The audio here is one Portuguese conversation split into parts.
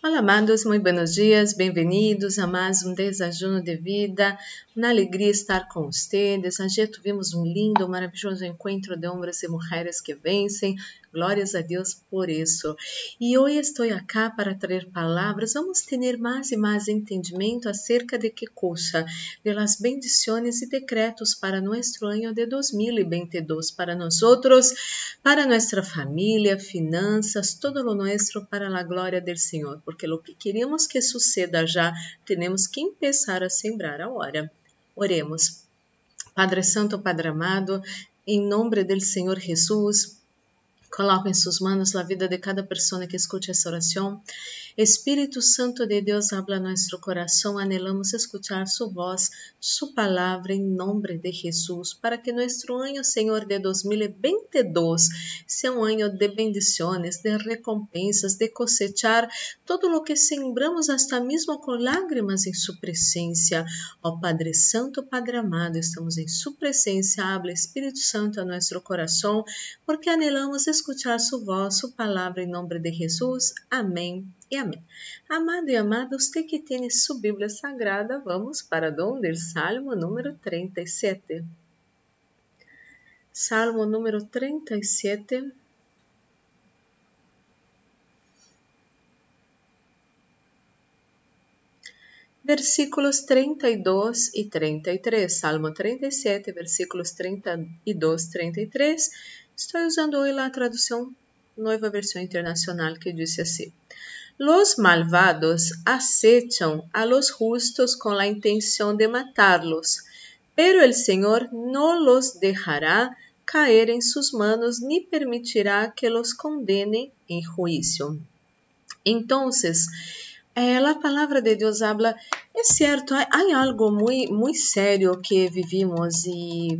Olá, amados, muito buenos dias, bem-vindos a mais um desajuno de vida. Uma alegria estar com vocês. Ayer tivemos um lindo, maravilhoso encontro de homens e mulheres que vencem. Glórias a Deus por isso. E hoje estou aqui para trazer palavras. Vamos ter mais e mais entendimento acerca de que coisa? De las bendições e decretos para nosso ano de 2022, para nós outros, para nossa família, finanças, todo o nosso para a glória do Senhor porque o que queremos que suceda já, temos que começar a sembrar agora. Oremos. Padre Santo, Padre amado, em nome do Senhor Jesus, coloco em suas mãos a vida de cada pessoa que escute essa oração. Espírito Santo de Deus, habla nosso coração, anelamos escuchar sua voz, sua palavra em nome de Jesus, para que nosso ano, Senhor, de 2022 seja um ano de bendições, de recompensas, de cosechar todo o que sembramos, hasta mesmo com lágrimas em sua presença. Ó Padre Santo, Padre amado, estamos em sua presença, habla Espírito Santo a nosso coração, porque anelamos escuchar sua voz, sua palavra em nome de Jesus. Amém e amém. Amado e amada, você que tem sua Bíblia Sagrada, vamos para onde? Salmo número 37. Salmo número 37. Versículos 32 e 33. Salmo 37, versículos 32 e 33. Estou usando hoje a tradução Nova Versão Internacional que disse assim: Los malvados acechan a los justos con la intención de matarlos, pero el Señor no los dejará caer en sus manos ni permitirá que los condene en juicio. Entonces, eh, la palabra de Dios habla, cierto, hay, hay algo muy, muy serio que vivimos y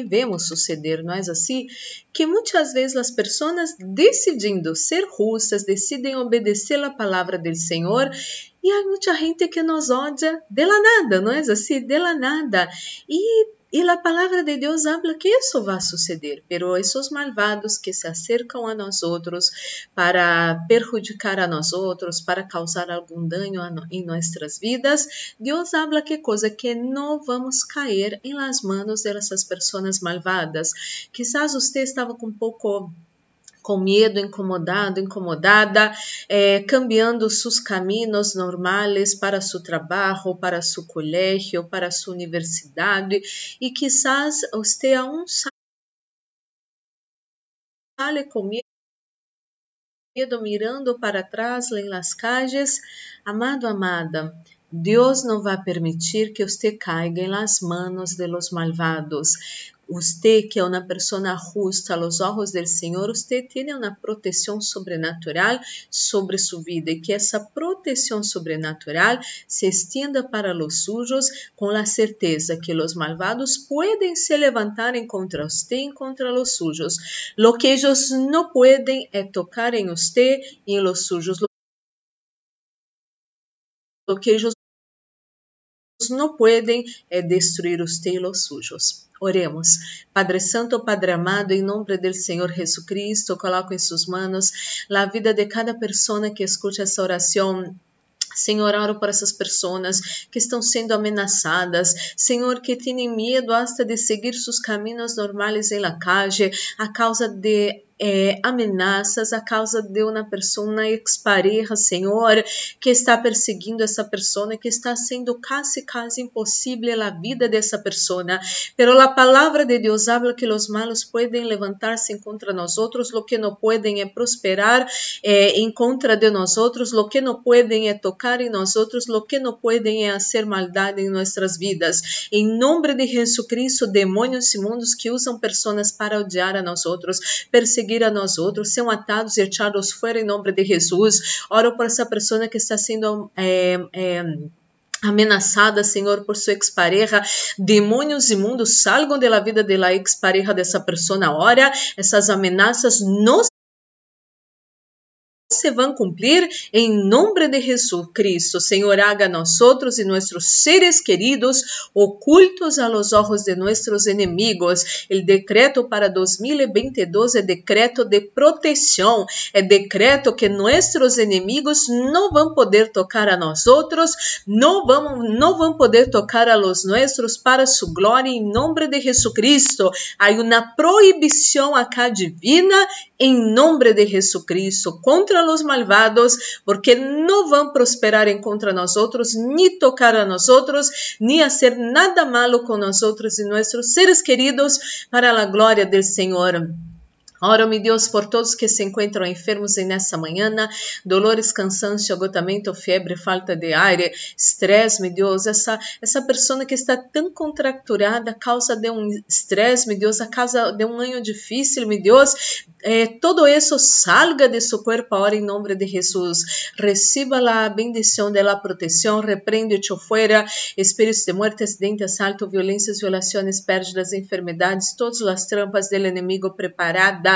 e vemos suceder, não é assim? Que muitas vezes as pessoas decidindo ser justas, decidem obedecer a palavra do Senhor e há muita gente que nos odia de la nada, não é assim? De la nada. E e a palavra de Deus habla que isso vai suceder, pero esses malvados que se acercam a nós outros para perjudicar a nós outros, para causar algum dano em nossas vidas, Deus habla que coisa que não vamos cair em las manos dessas pessoas malvadas. Quizás você estava com um pouco com medo, incomodado, incomodada, eh, cambiando seus caminhos normais para seu trabalho, para seu colégio, para sua universidade e quizás você aún sale com medo mirando para trás em las calles, amado, amada, Deus não vai permitir que você caiga em las manos de los malvados. Usted, que é uma pessoa justa aos olhos do Senhor, você tem uma proteção sobrenatural sobre sua vida e que essa proteção sobrenatural se estenda para os sujos com a certeza que os malvados podem se levantar contra você e contra os sujos. Lo que eles não podem é tocar em você e em los sujos. Lo que eles não podem é destruir os telos sujos. Oremos. Padre Santo, Padre amado, em nome do Senhor Jesus Cristo, coloco em suas mãos a vida de cada pessoa que escute essa oração Senhor, oro por essas pessoas que estão sendo ameaçadas, Senhor, que têm medo hasta de seguir seus caminhos normais em la calle a causa de é, ameaças a causa de uma pessoa ex-pareja, Senhor, que está perseguindo essa pessoa, que está sendo quase, quase impossível a vida dessa pessoa. Pero a palavra de Deus habla que os malos podem levantar-se contra nós outros, lo que não podem é prosperar eh, em contra de nós outros, lo que não podem é tocar em nós outros, lo que não podem é fazer maldade em nossas vidas. Em nome de Jesus Cristo, demônios imundos que usam pessoas para odiar a nós outros, perseguir seguir a nós outros, são atados e echados fora em nome de Jesus. Oro por essa pessoa que está sendo é, é, ameaçada, Senhor, por sua expareja. Demônios imundos salgam da vida da expareja dessa pessoa. Ora, essas ameaças não se van cumplir en nombre de Jesucristo. Señor, haga a nosotros y nuestros seres queridos ocultos a los ojos de nuestros enemigos. El decreto para 2022 es decreto de protección, es decreto que nuestros enemigos no van a poder tocar a nosotros, no van, no van a poder tocar a los nuestros para su gloria en nombre de Jesucristo. Hay una prohibición acá divina en nombre de Jesucristo contra los malvados, porque van a prosperar en contra nosotros, ni tocar a nosotros, ni hacer nada malo con nosotros y nuestros seres queridos para la gloria del Señor. Ora, meu Deus, por todos que se encontram enfermos nessa manhã, dolores, cansaço, agotamento, febre, falta de ar, estresse, meu Deus, essa, essa pessoa que está tão contracturada a causa de um estresse, meu Deus, a causa de um ano difícil, meu Deus, eh, todo isso salga de seu corpo agora em nome de Jesus. Reciba a bendição da proteção, repreende-te fora, espíritos de morte, acidente, assalto, violências, violações, pérdidas, enfermidades, todas as trampas do inimigo preparadas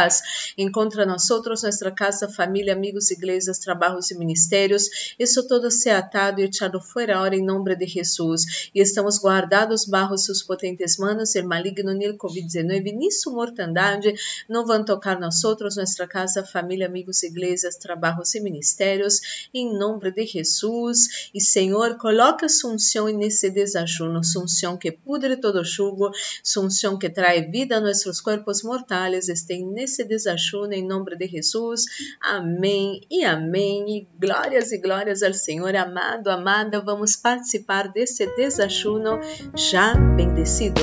Encontra nosotros, nuestra casa, familia, amigos, iglesias, trabajos y ministerios. Isso todo sea atado e echado fuera ahora em nome de Jesus. E estamos guardados bajo sus potentes manos. El maligno ni el COVID-19 ni su mortandade não vão tocar nosotros, nuestra casa, família, amigos, iglesias, trabajos y ministerios. Em nome de Jesus. E Senhor, coloca su unción nesse desajuno, su unción que pudre todo jugo, su unción que trae vida a nuestros cuerpos mortales, estén nesse desajuno em nome de Jesus. Amém e amém. E glórias e glórias ao Senhor amado, amada. Vamos participar desse desajuno já bendecido.